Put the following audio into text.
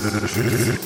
Tschüss.